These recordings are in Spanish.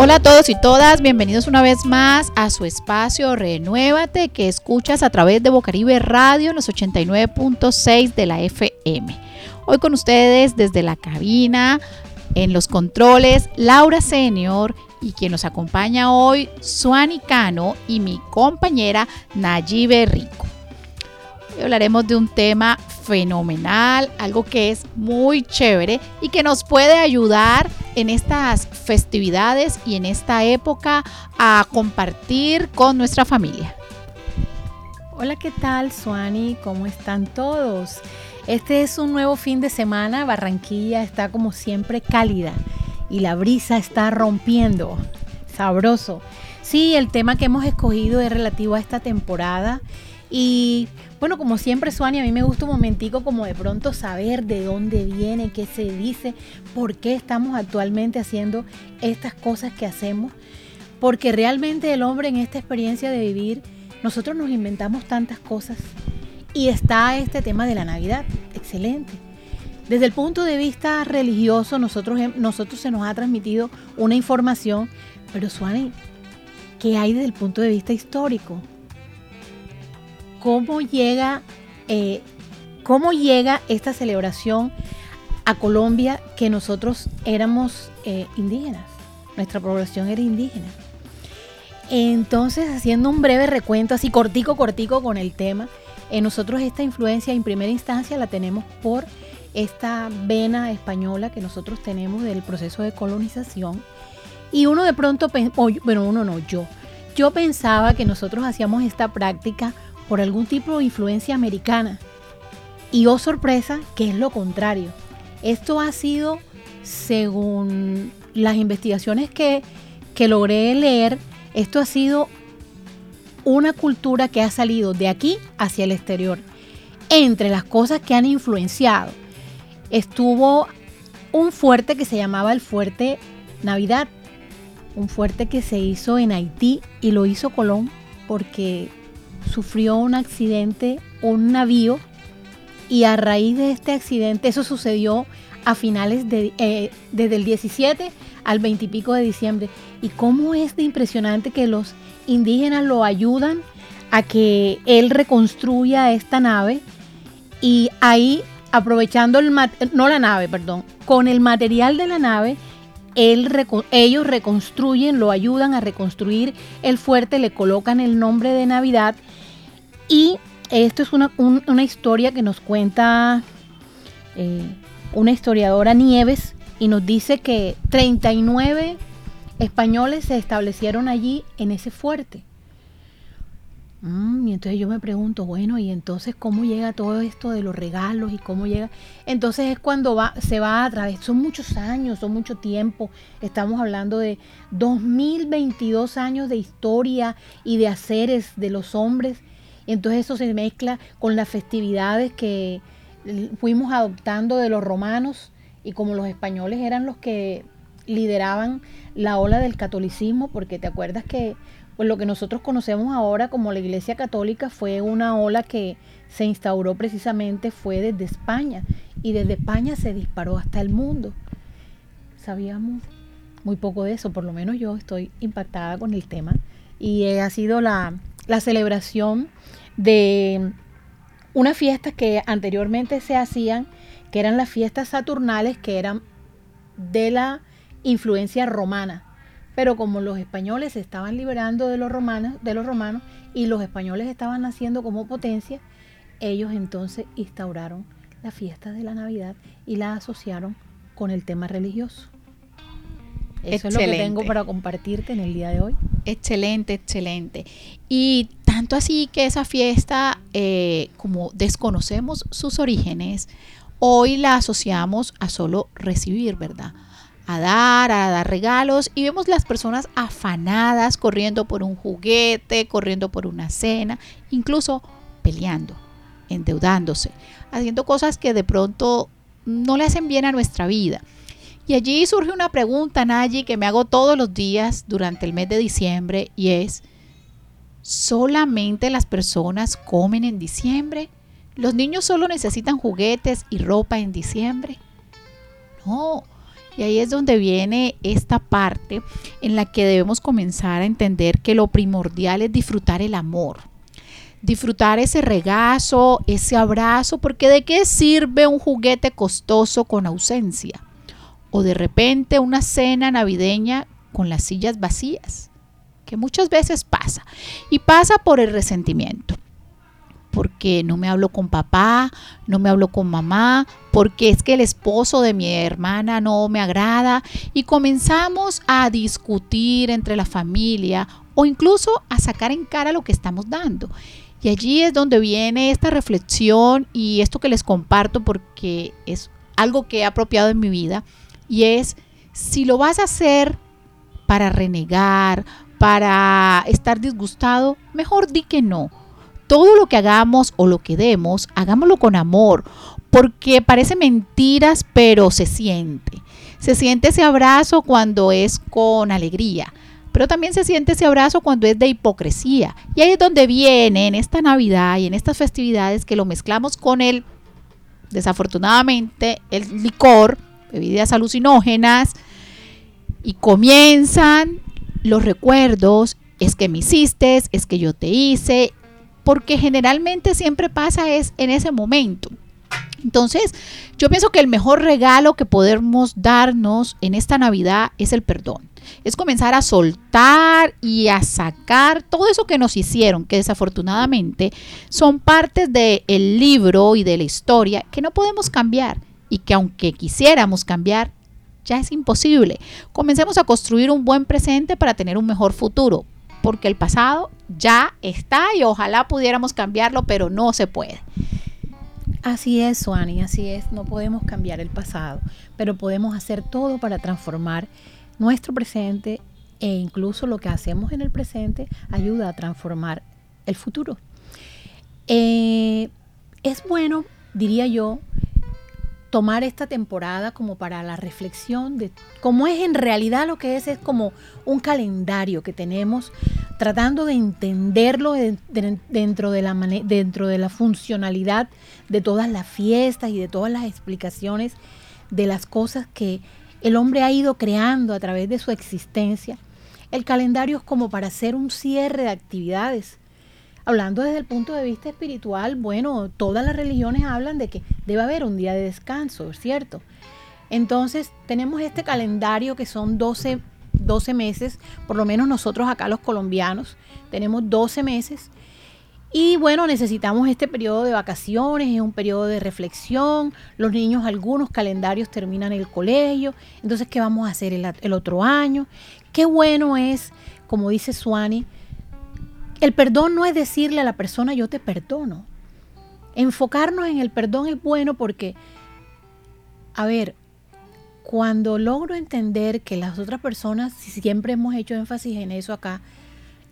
Hola a todos y todas, bienvenidos una vez más a su espacio Renuévate que escuchas a través de Bocaribe Radio en los 89.6 de la FM. Hoy con ustedes desde la cabina, en los controles, Laura Senior y quien nos acompaña hoy, Suani Cano y mi compañera Nayibe Rico. Hoy hablaremos de un tema fenomenal, algo que es muy chévere y que nos puede ayudar en estas festividades y en esta época a compartir con nuestra familia. Hola, ¿qué tal, Suani? ¿Cómo están todos? Este es un nuevo fin de semana. Barranquilla está como siempre cálida y la brisa está rompiendo. Sabroso. Sí, el tema que hemos escogido es relativo a esta temporada y bueno, como siempre, Suani, a mí me gusta un momentico como de pronto saber de dónde viene, qué se dice, por qué estamos actualmente haciendo estas cosas que hacemos. Porque realmente el hombre en esta experiencia de vivir, nosotros nos inventamos tantas cosas. Y está este tema de la Navidad, excelente. Desde el punto de vista religioso, nosotros, nosotros se nos ha transmitido una información, pero Suani, ¿qué hay desde el punto de vista histórico? Cómo llega, eh, cómo llega esta celebración a Colombia que nosotros éramos eh, indígenas, nuestra población era indígena. Entonces, haciendo un breve recuento, así cortico, cortico con el tema, en nosotros esta influencia en primera instancia la tenemos por esta vena española que nosotros tenemos del proceso de colonización. Y uno de pronto, bueno, uno no, yo, yo pensaba que nosotros hacíamos esta práctica por algún tipo de influencia americana. Y oh sorpresa, que es lo contrario. Esto ha sido, según las investigaciones que, que logré leer, esto ha sido una cultura que ha salido de aquí hacia el exterior. Entre las cosas que han influenciado, estuvo un fuerte que se llamaba el Fuerte Navidad, un fuerte que se hizo en Haití y lo hizo Colón porque sufrió un accidente, un navío, y a raíz de este accidente, eso sucedió a finales de, eh, desde el 17 al 20 y pico de diciembre. Y cómo es de impresionante que los indígenas lo ayudan a que él reconstruya esta nave y ahí aprovechando el no la nave, perdón, con el material de la nave ellos reconstruyen, lo ayudan a reconstruir el fuerte, le colocan el nombre de Navidad y esto es una, historia que nos cuenta eh, una historiadora Nieves y nos dice que 39 españoles se establecieron allí en ese fuerte. Mm, y entonces yo me pregunto, bueno, ¿y entonces cómo llega todo esto de los regalos y cómo llega? Entonces es cuando va, se va a través, son muchos años, son mucho tiempo, estamos hablando de 2022 años de historia y de haceres de los hombres, entonces eso se mezcla con las festividades que fuimos adoptando de los romanos y como los españoles eran los que lideraban la ola del catolicismo, porque te acuerdas que lo que nosotros conocemos ahora como la Iglesia Católica fue una ola que se instauró precisamente fue desde España y desde España se disparó hasta el mundo. Sabíamos muy poco de eso, por lo menos yo estoy impactada con el tema y ha sido la, la celebración de unas fiestas que anteriormente se hacían, que eran las fiestas saturnales, que eran de la influencia romana pero como los españoles se estaban liberando de los romanos, de los romanos y los españoles estaban naciendo como potencia, ellos entonces instauraron la fiesta de la Navidad y la asociaron con el tema religioso. Eso es lo que tengo para compartirte en el día de hoy. Excelente, excelente. Y tanto así que esa fiesta, eh, como desconocemos sus orígenes, hoy la asociamos a solo recibir, ¿verdad? a dar, a dar regalos y vemos las personas afanadas corriendo por un juguete, corriendo por una cena, incluso peleando, endeudándose, haciendo cosas que de pronto no le hacen bien a nuestra vida. Y allí surge una pregunta, Nayi, que me hago todos los días durante el mes de diciembre y es, ¿solamente las personas comen en diciembre? ¿Los niños solo necesitan juguetes y ropa en diciembre? No, Y ahí es donde viene esta parte en la que debemos comenzar a entender que lo primordial es disfrutar el amor. Disfrutar ese regazo, ese abrazo, porque ¿de qué sirve un juguete costoso con ausencia? O de repente una cena navideña con las sillas vacías, que muchas veces pasa. Y pasa por el resentimiento porque no me hablo con papá, no me hablo con mamá, porque es que el esposo de mi hermana no me agrada y comenzamos a discutir entre la familia o incluso a sacar en cara lo que estamos dando. Y allí es donde viene esta reflexión y esto que les comparto porque es algo que he apropiado en mi vida y es si lo vas a hacer para renegar, para estar disgustado, mejor di que no todo lo que hagamos o lo que demos, hagámoslo con amor, porque parece mentiras, pero se siente. Se siente ese abrazo cuando es con alegría, pero también se siente ese abrazo cuando es de hipocresía. Y ahí es donde viene en esta Navidad y en estas festividades que lo mezclamos con el, desafortunadamente, el licor, bebidas alucinógenas, y comienzan los recuerdos, es que me hiciste, es que yo te hice, porque generalmente siempre pasa es en ese momento. Entonces, yo pienso que el mejor regalo que podemos darnos en esta Navidad es el perdón. Es comenzar a soltar y a sacar todo eso que nos hicieron, que desafortunadamente son partes del libro y de la historia que no podemos cambiar y que aunque quisiéramos cambiar, ya es imposible. Comencemos a construir un buen presente para tener un mejor futuro porque el pasado ya está y ojalá pudiéramos cambiarlo, pero no se puede. Así es, Suani, así es. No podemos cambiar el pasado, pero podemos hacer todo para transformar nuestro presente e incluso lo que hacemos en el presente ayuda a transformar el futuro. Eh, es bueno, diría yo, tomar esta temporada como para la reflexión de cómo es en realidad lo que es, es como un calendario que tenemos tratando de entenderlo dentro de la, dentro de la funcionalidad de todas las fiestas y de todas las explicaciones de las cosas que el hombre ha ido creando a través de su existencia. El calendario es como para hacer un cierre de actividades hablando desde el punto de vista espiritual, bueno, todas las religiones hablan de que debe haber un día de descanso, ¿cierto? Entonces tenemos este calendario que son 12, 12 meses, por lo menos nosotros acá los colombianos tenemos 12 meses. Y bueno, necesitamos este periodo de vacaciones, es un periodo de reflexión. Los niños, algunos calendarios terminan el colegio. Entonces, ¿qué vamos a hacer el, el otro año? Qué bueno es, como dice Suani, el perdón no es decirle a la persona yo te perdono. Enfocarnos en el perdón es bueno porque, a ver, cuando logro entender que las otras personas, si siempre hemos hecho énfasis en eso acá,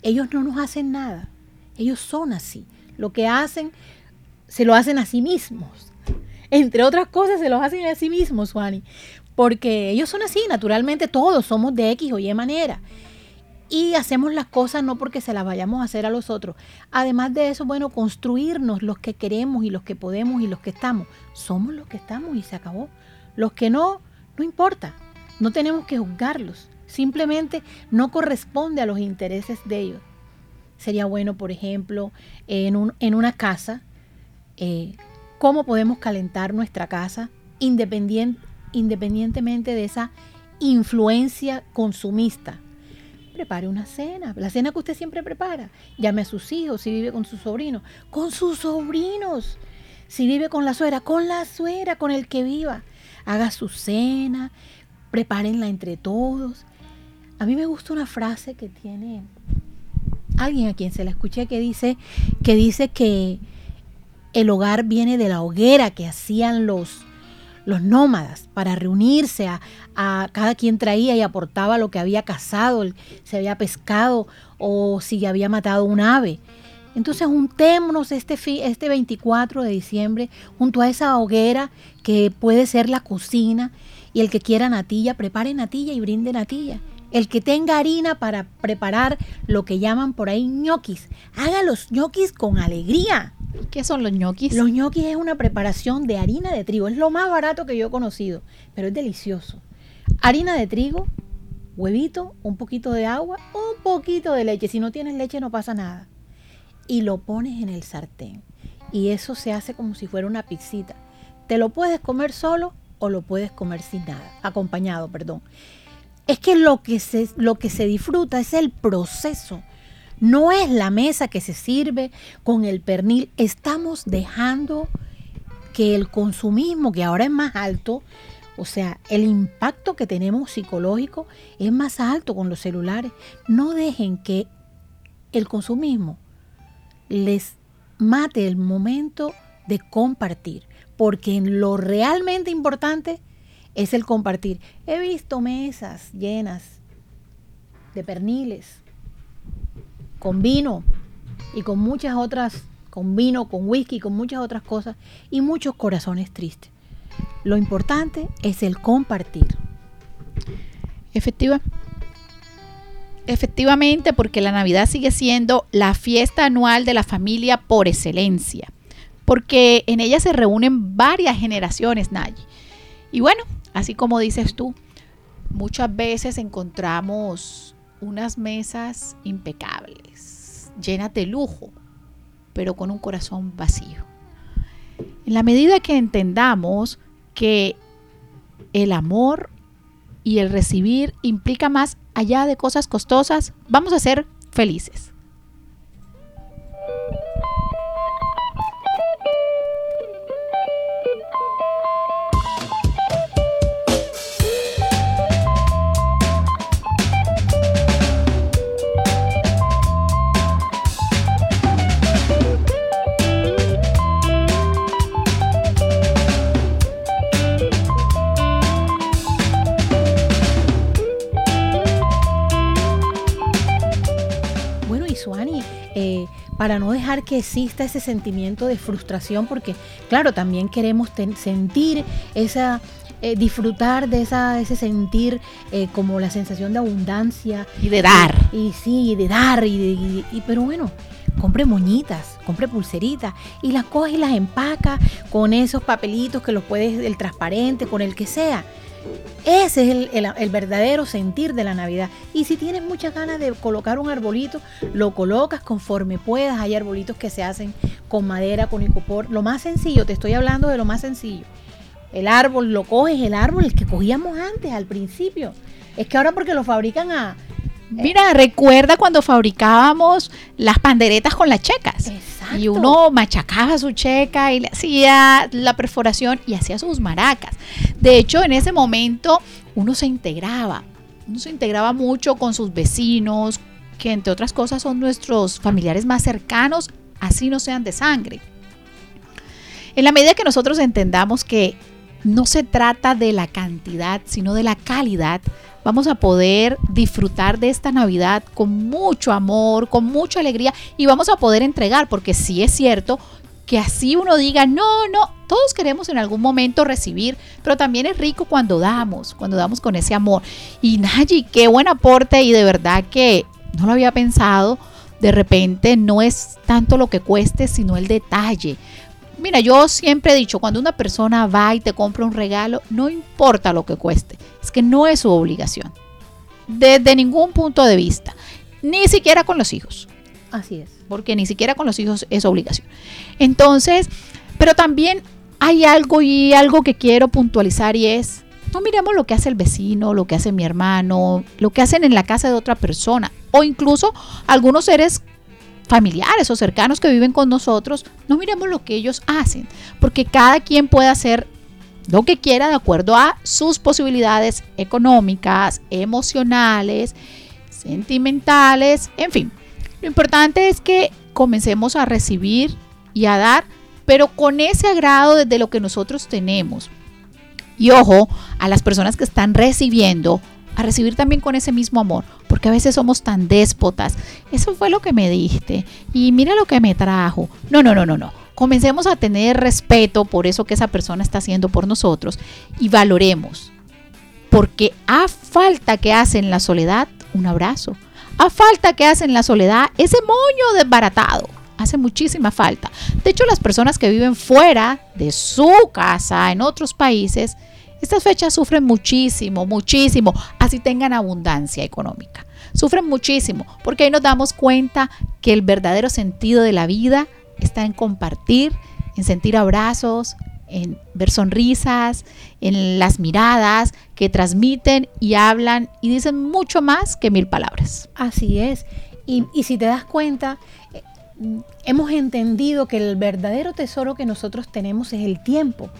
ellos no nos hacen nada. Ellos son así. Lo que hacen, se lo hacen a sí mismos. Entre otras cosas, se los hacen a sí mismos, Juani. Porque ellos son así, naturalmente todos somos de X o Y manera y hacemos las cosas no porque se las vayamos a hacer a los otros. Además de eso, bueno, construirnos los que queremos y los que podemos y los que estamos. Somos los que estamos y se acabó. Los que no, no importa. No tenemos que juzgarlos. Simplemente no corresponde a los intereses de ellos. Sería bueno, por ejemplo, en, un, en una casa, eh, cómo podemos calentar nuestra casa independientemente de esa influencia consumista prepare una cena, la cena que usted siempre prepara. Llame a sus hijos, si vive con sus sobrinos, con sus sobrinos. Si vive con la suegra, con la suegra, con el que viva. Haga su cena, prepárenla entre todos. A mí me gusta una frase que tiene alguien a quien se la escuché que dice que dice que el hogar viene de la hoguera que hacían los los nómadas para reunirse, a, cada quien traía y aportaba lo que había cazado, se había pescado o si había matado un ave. Entonces juntémonos este, este 24 de diciembre junto a esa hoguera que puede ser la cocina y el que quiera natilla, prepare natilla y brinde natilla. El que tenga harina para preparar lo que llaman por ahí ñoquis, haga los ñoquis con alegría. ¿Qué son los ñoquis? Los ñoquis es una preparación de harina de trigo. Es lo más barato que yo he conocido, pero es delicioso. harina de trigo, huevito, un poquito de agua, un poquito de leche. Si no tienes leche no pasa nada. Y lo pones en el sartén. Y eso se hace como si fuera una pizzita. Te lo puedes comer solo o lo puedes comer sin nada, acompañado, perdón. Es que lo que se, lo que se disfruta es el proceso. No es la mesa que se sirve con el pernil. Estamos dejando que el consumismo, que ahora es más alto, o sea, el impacto que tenemos psicológico es más alto con los celulares. No dejen que el consumismo les mate el momento de compartir, porque lo realmente importante es el compartir. He visto mesas llenas de perniles, con vino y con muchas otras, con vino, con whisky, con muchas otras cosas, y muchos corazones tristes. Lo importante es el compartir. Efectiva. Efectivamente, porque la Navidad sigue siendo la fiesta anual de la familia por excelencia, porque en ella se reúnen varias generaciones, Nayi. Y bueno, así como dices tú, muchas veces encontramos unas mesas impecables, llenas de lujo, pero con un corazón vacío. En la medida que entendamos que el amor y el recibir implica más allá de cosas costosas, vamos a ser felices. Para no dejar que exista ese sentimiento de frustración, porque claro, también queremos sentir esa, eh, disfrutar de esa, ese sentir eh, como la sensación de abundancia. Y de dar. Y, sí, de dar, y, y, pero bueno, compre moñitas, compre pulseritas y las coge y las empaca con esos papelitos que los puedes, el transparente, con el que sea. Ese es el, verdadero sentir de la Navidad. Y si tienes muchas ganas de colocar un arbolito, lo colocas conforme puedas. Hay arbolitos que se hacen con madera, con icopor. Lo más sencillo, te estoy hablando de lo más sencillo. El árbol, lo coges, el árbol, el que cogíamos antes, al principio. Es que ahora porque lo fabrican a, Mira, recuerda cuando fabricábamos las panderetas con las checas. Exacto. Y uno machacaba su checa y le hacía la perforación y hacía sus maracas. De hecho, en ese momento uno se integraba. Uno se integraba mucho con sus vecinos, que entre otras cosas son nuestros familiares más cercanos, así no sean de sangre. En la medida que nosotros entendamos que no se trata de la cantidad, sino de la calidad, vamos a poder disfrutar de esta Navidad con mucho amor, con mucha alegría y vamos a poder entregar, porque sí es cierto que así uno diga, no, no, todos queremos en algún momento recibir, pero también es rico cuando damos, cuando damos con ese amor. Y Nayi, qué buen aporte y de verdad que no lo había pensado. De repente no es tanto lo que cueste, sino el detalle. Mira, yo siempre he dicho, cuando una persona va y te compra un regalo, no importa lo que cueste, es que no es su obligación. Desde ningún punto de vista, ni siquiera con los hijos. Así es. Porque ni siquiera con los hijos es obligación. Entonces, pero también hay algo y algo que quiero puntualizar y es, no miremos lo que hace el vecino, lo que hace mi hermano, lo que hacen en la casa de otra persona o incluso algunos seres familiares o cercanos que viven con nosotros, no miremos lo que ellos hacen, porque cada quien puede hacer lo que quiera de acuerdo a sus posibilidades económicas, emocionales, sentimentales, en fin. Lo importante es que comencemos a recibir y a dar, pero con ese agrado desde lo que nosotros tenemos. Y ojo, a las personas que están recibiendo, a recibir también con ese mismo amor, porque a veces somos tan déspotas. Eso fue lo que me diste y mira lo que me trajo. No, no, no, no, no. Comencemos a tener respeto por eso que esa persona está haciendo por nosotros y valoremos. Porque a falta que hace en la soledad un abrazo. A falta que hace en la soledad ese moño desbaratado. Hace muchísima falta. De hecho, las personas que viven fuera de su casa, en otros países, Estas fechas sufren muchísimo, muchísimo, así tengan abundancia económica. Sufren muchísimo porque ahí nos damos cuenta que el verdadero sentido de la vida está en compartir, en sentir abrazos, en ver sonrisas, en las miradas que transmiten y hablan y dicen mucho más que mil palabras. Así es. Y, si te das cuenta, eh, hemos entendido que el verdadero tesoro que nosotros tenemos es el tiempo.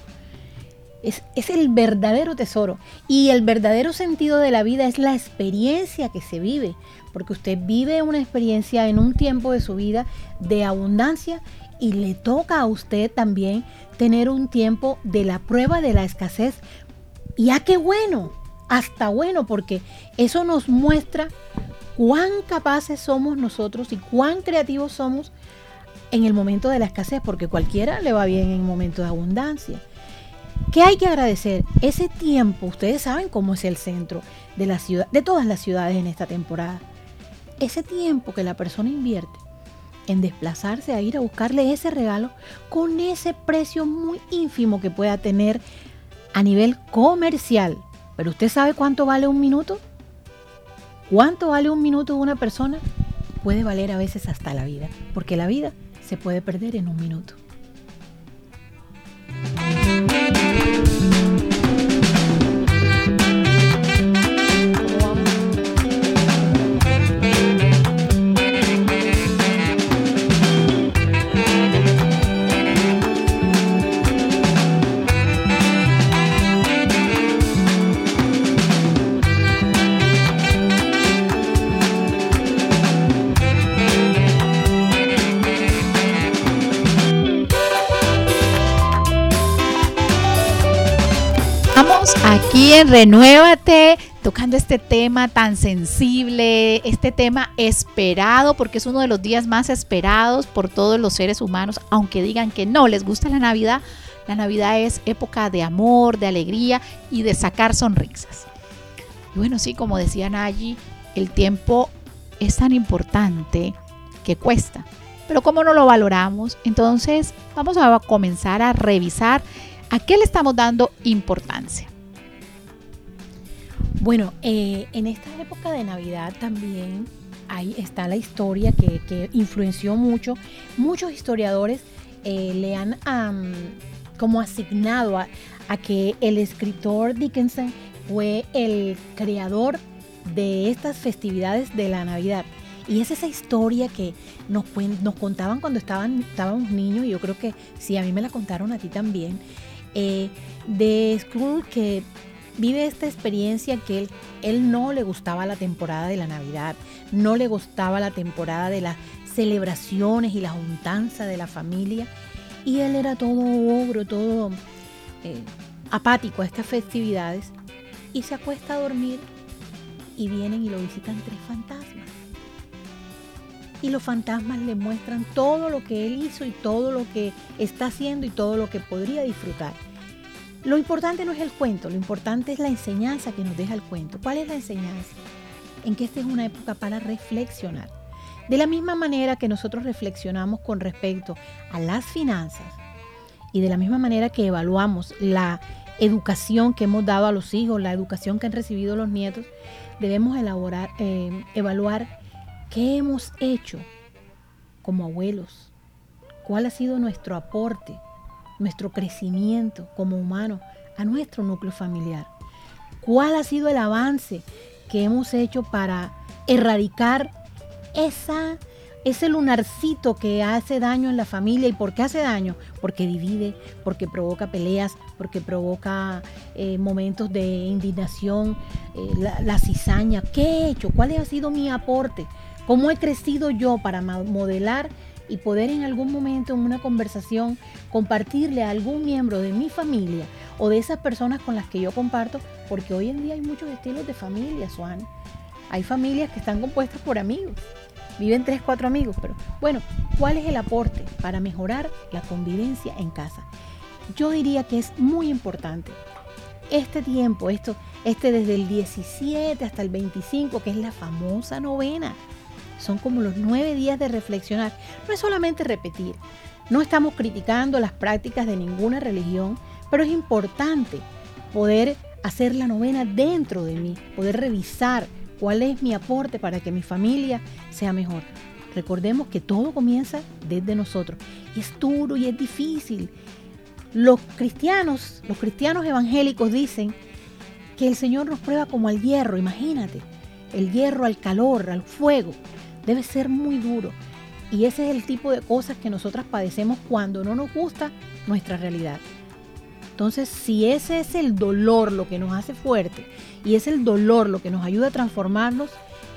Es, el verdadero tesoro. Y el verdadero sentido de la vida es la experiencia que se vive. Porque usted vive una experiencia en un tiempo de su vida de abundancia y le toca a usted también tener un tiempo de la prueba de la escasez. Y a qué bueno, hasta bueno, porque eso nos muestra cuán capaces somos nosotros y cuán creativos somos en el momento de la escasez, porque cualquiera le va bien en momento de abundancia. ¿Qué hay que agradecer? Ese tiempo, ustedes saben cómo es el centro de la ciudad, de todas las ciudades en esta temporada. Ese tiempo que la persona invierte en desplazarse a ir a buscarle ese regalo con ese precio muy ínfimo que pueda tener a nivel comercial. Pero usted sabe cuánto vale un minuto? ¿Cuánto vale un minuto de una persona? Puede valer a veces hasta la vida, porque la vida se puede perder en un minuto. Renuévate, tocando este tema tan sensible, este tema esperado, porque es uno de los días más esperados por todos los seres humanos, aunque digan que no les gusta la Navidad. La Navidad es época de amor, de alegría y de sacar sonrisas. Y bueno, sí, como decía Nayi, el tiempo es tan importante que cuesta. Pero como no lo valoramos, entonces vamos a comenzar a revisar a qué le estamos dando importancia. Bueno, eh, en esta época de Navidad también ahí está la historia que, influenció mucho. Muchos historiadores eh, le han como asignado a, que el escritor Dickinson fue el creador de estas festividades de la Navidad. Y es esa historia que nos, nos contaban cuando estábamos niños, y yo creo que sí, a mí me la contaron a ti también, eh, de Scrooge que vive esta experiencia que él, él no le gustaba la temporada de la Navidad, no le gustaba la temporada de las celebraciones y la juntanza de la familia. Y él era todo ogro, todo eh, apático a estas festividades. Y se acuesta a dormir y vienen y lo visitan tres fantasmas. Y los fantasmas le muestran todo lo que él hizo y todo lo que está haciendo y todo lo que podría disfrutar. Lo importante no es el cuento, lo importante es la enseñanza que nos deja el cuento. ¿Cuál es la enseñanza? En que esta es una época para reflexionar. De la misma manera que nosotros reflexionamos con respecto a las finanzas y de la misma manera que evaluamos la educación que hemos dado a los hijos, la educación que han recibido los nietos, debemos elaborar, eh, evaluar qué hemos hecho como abuelos, cuál ha sido nuestro aporte nuestro crecimiento como humano a nuestro núcleo familiar. ¿Cuál ha sido el avance que hemos hecho para erradicar esa, ese lunarcito que hace daño en la familia? ¿Y por qué hace daño? Porque divide, porque provoca peleas, porque provoca eh, momentos de indignación, eh, la, la cizaña. ¿Qué he hecho? ¿Cuál ha sido mi aporte? ¿Cómo he crecido yo para modelar y poder en algún momento en una conversación compartirle a algún miembro de mi familia o de esas personas con las que yo comparto, porque hoy en día hay muchos estilos de familia, Juan. Hay familias que están compuestas por amigos, viven tres, cuatro amigos, pero bueno, ¿cuál es el aporte para mejorar la convivencia en casa? Yo diría que es muy importante este tiempo, esto, este desde el 17 hasta el 25, que es la famosa novena son como los nueve días de reflexionar. No es solamente repetir. No estamos criticando las prácticas de ninguna religión, pero es importante poder hacer la novena dentro de mí, poder revisar cuál es mi aporte para que mi familia sea mejor. Recordemos que todo comienza desde nosotros. Y es duro y es difícil. Los cristianos, los cristianos evangélicos dicen que el Señor nos prueba como al hierro, imagínate. El hierro al calor, al fuego. Debe ser muy duro. Y ese es el tipo de cosas que nosotras padecemos cuando no nos gusta nuestra realidad. Entonces, si ese es el dolor lo que nos hace fuerte y es el dolor lo que nos ayuda a transformarnos,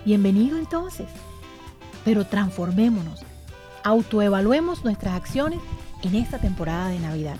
bienvenido entonces pero transformémonos, autoevaluemos nuestras acciones en esta temporada de Navidad.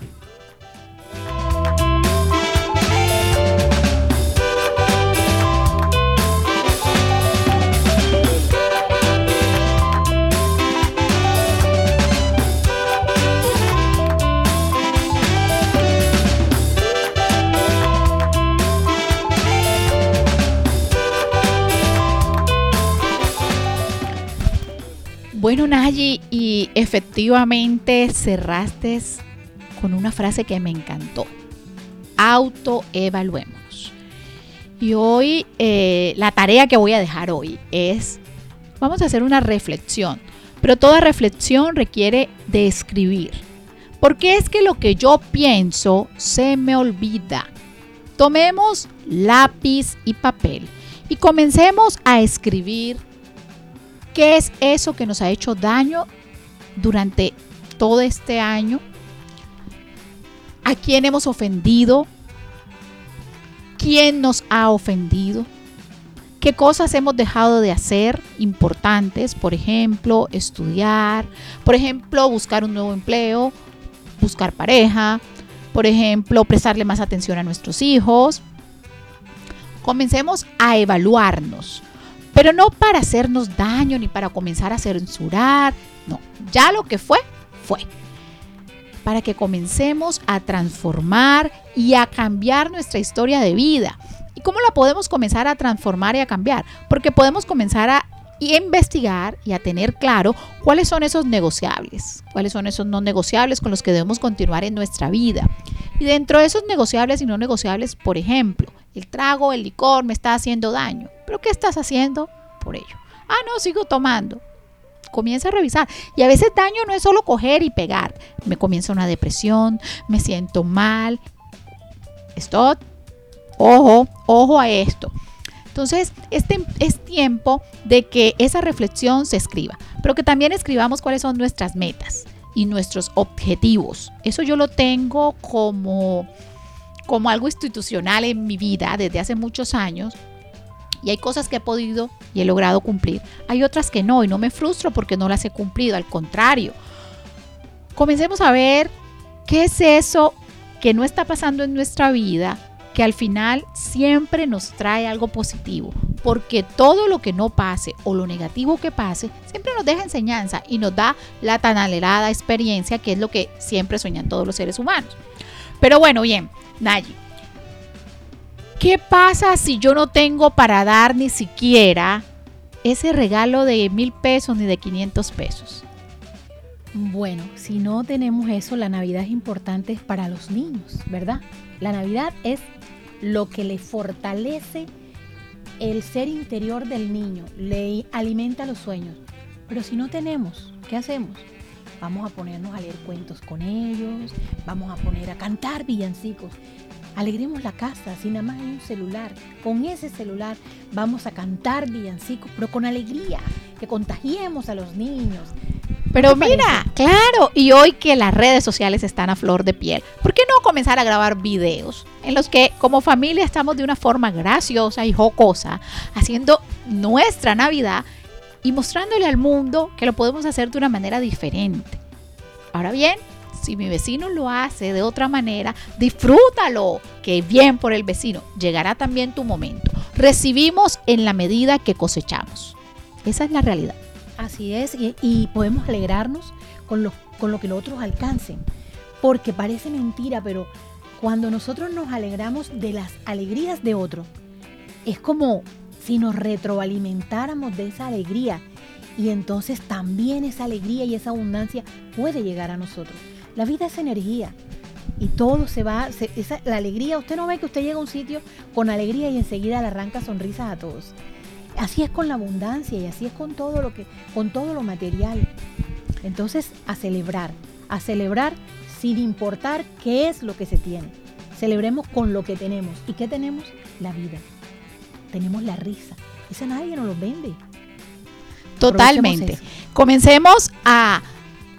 Bueno, Nayi, y efectivamente cerraste con una frase que me encantó. Autoevaluémonos. Y hoy, eh, la tarea que voy a dejar hoy es, vamos a hacer una reflexión, pero toda reflexión requiere de escribir. Porque es que lo que yo pienso se me olvida. Tomemos lápiz y papel y comencemos a escribir ¿Qué es eso que nos ha hecho daño durante todo este año? ¿A quién hemos ofendido? ¿Quién nos ha ofendido? ¿Qué cosas hemos dejado de hacer importantes? Por ejemplo, estudiar, por ejemplo, buscar un nuevo empleo, buscar pareja, por ejemplo, prestarle más atención a nuestros hijos. Comencemos a evaluarnos pero no para hacernos daño ni para comenzar a censurar. No, ya lo que fue, fue. Para que comencemos a transformar y a cambiar nuestra historia de vida. ¿Y cómo la podemos comenzar a transformar y a cambiar? Porque podemos comenzar a investigar y a tener claro cuáles son esos negociables, cuáles son esos no negociables con los que debemos continuar en nuestra vida. Y dentro de esos negociables y no negociables, por ejemplo, el trago, el licor me está haciendo daño. ¿Pero qué estás haciendo por ello? Ah, no, sigo tomando. Comienza a revisar. Y a veces daño no es solo coger y pegar. Me comienza una depresión, me siento mal. Stop. Ojo, ojo a esto. Entonces, este es tiempo de que esa reflexión se escriba, pero que también escribamos cuáles son nuestras metas y nuestros objetivos. Eso yo lo tengo como como algo institucional en mi vida desde hace muchos años. Y hay cosas que he podido y he logrado cumplir. Hay otras que no y no me frustro porque no las he cumplido. Al contrario, comencemos a ver qué es eso que no está pasando en nuestra vida que al final siempre nos trae algo positivo, porque todo lo que no pase o lo negativo que pase siempre nos deja enseñanza y nos da la tan anhelada experiencia que es lo que siempre sueñan todos los seres humanos. Pero bueno, bien, Nayi, ¿qué pasa si yo no tengo para dar ni siquiera ese regalo de mil pesos ni de 500 pesos? Bueno, si no tenemos eso, la Navidad es importante para los niños, ¿verdad? La Navidad es lo que le fortalece el ser interior del niño, le alimenta los sueños. Pero si no tenemos, ¿qué hacemos? Vamos a ponernos a leer cuentos con ellos, vamos a poner a cantar villancicos. Alegremos la casa, si nada más hay un celular. Con ese celular vamos a cantar villancicos, pero con alegría, que contagiemos a los niños. Pero mira, claro, y hoy que las redes sociales están a flor de piel, ¿por qué no comenzar a grabar videos en los que como familia estamos de una forma graciosa y jocosa, haciendo nuestra Navidad y mostrándole al mundo que lo podemos hacer de una manera diferente. Ahora bien, si mi vecino lo hace de otra manera, disfrútalo, que bien por el vecino. Llegará también tu momento. Recibimos en la medida que cosechamos. Esa es la realidad. Así es, y, podemos alegrarnos con lo, con lo que los otros alcancen, porque parece mentira, pero cuando nosotros nos alegramos de las alegrías de otro, es como si nos retroalimentáramos de esa alegría y entonces también esa alegría y esa abundancia puede llegar a nosotros. La vida es energía. y todo se va, esa, la alegría, usted no ve que usted llega a un sitio con alegría y enseguida le arranca sonrisas a todos. Así es con la abundancia y así es con todo lo que, con todo lo material. Entonces, a celebrar, a celebrar sin importar qué es lo que se tiene. Celebremos con lo que tenemos. ¿Y qué tenemos? La vida. Tenemos la risa. Esa nadie nos lo vende. Totalmente. Comencemos a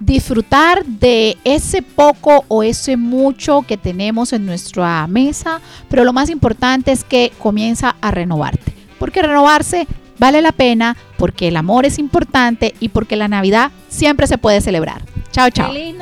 disfrutar de ese poco o ese mucho que tenemos en nuestra mesa, pero lo más importante es que comienza a renovarte, porque renovarse vale la pena, porque el amor es importante y porque la Navidad siempre se puede celebrar. Chao, chao. Feliz